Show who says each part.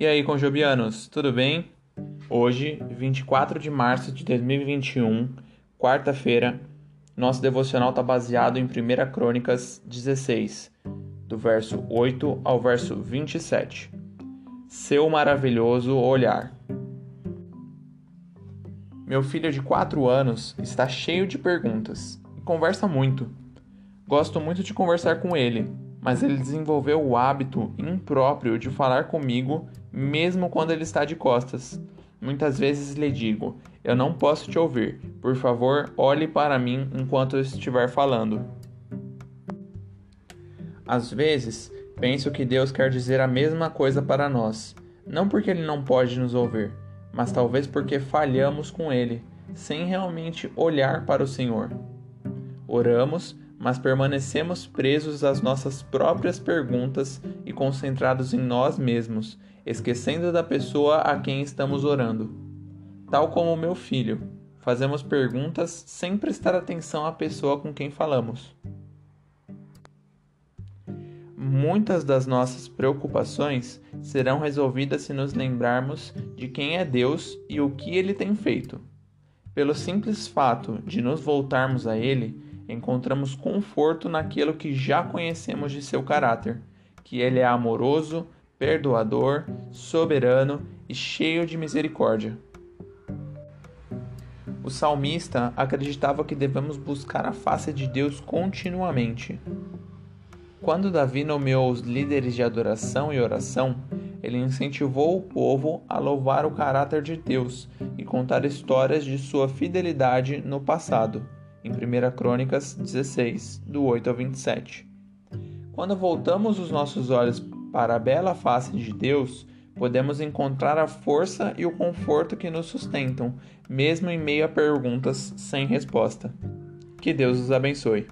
Speaker 1: E aí, conjobianos, tudo bem? Hoje, 24 de março de 2021, quarta-feira, nosso devocional está baseado em 1 Crônicas 16, do verso 8 ao verso 27. Seu maravilhoso olhar. Meu filho de 4 anos está cheio de perguntas e conversa muito. Gosto muito de conversar com ele, mas ele desenvolveu o hábito impróprio de falar comigo mesmo quando ele está de costas. Muitas vezes lhe digo: Eu não posso te ouvir. Por favor, olhe para mim enquanto eu estiver falando. Às vezes, penso que Deus quer dizer a mesma coisa para nós, não porque ele não pode nos ouvir, mas talvez porque falhamos com ele, sem realmente olhar para o Senhor. Oramos, mas permanecemos presos às nossas próprias perguntas e concentrados em nós mesmos, esquecendo da pessoa a quem estamos orando. Tal como meu filho, fazemos perguntas sem prestar atenção à pessoa com quem falamos. Muitas das nossas preocupações serão resolvidas se nos lembrarmos de quem é Deus e o que ele tem feito. Pelo simples fato de nos voltarmos a Ele, encontramos conforto naquilo que já conhecemos de seu caráter, que ele é amoroso, perdoador, soberano e cheio de misericórdia. O salmista acreditava que devemos buscar a face de Deus continuamente. Quando Davi nomeou os líderes de adoração e oração, ele incentivou o povo a louvar o caráter de Deus e contar histórias de sua fidelidade no passado em 1 Crônicas 16, do 8 ao 27. Quando voltamos os nossos olhos para a bela face de Deus, podemos encontrar a força e o conforto que nos sustentam, mesmo em meio a perguntas sem resposta. Que Deus os abençoe.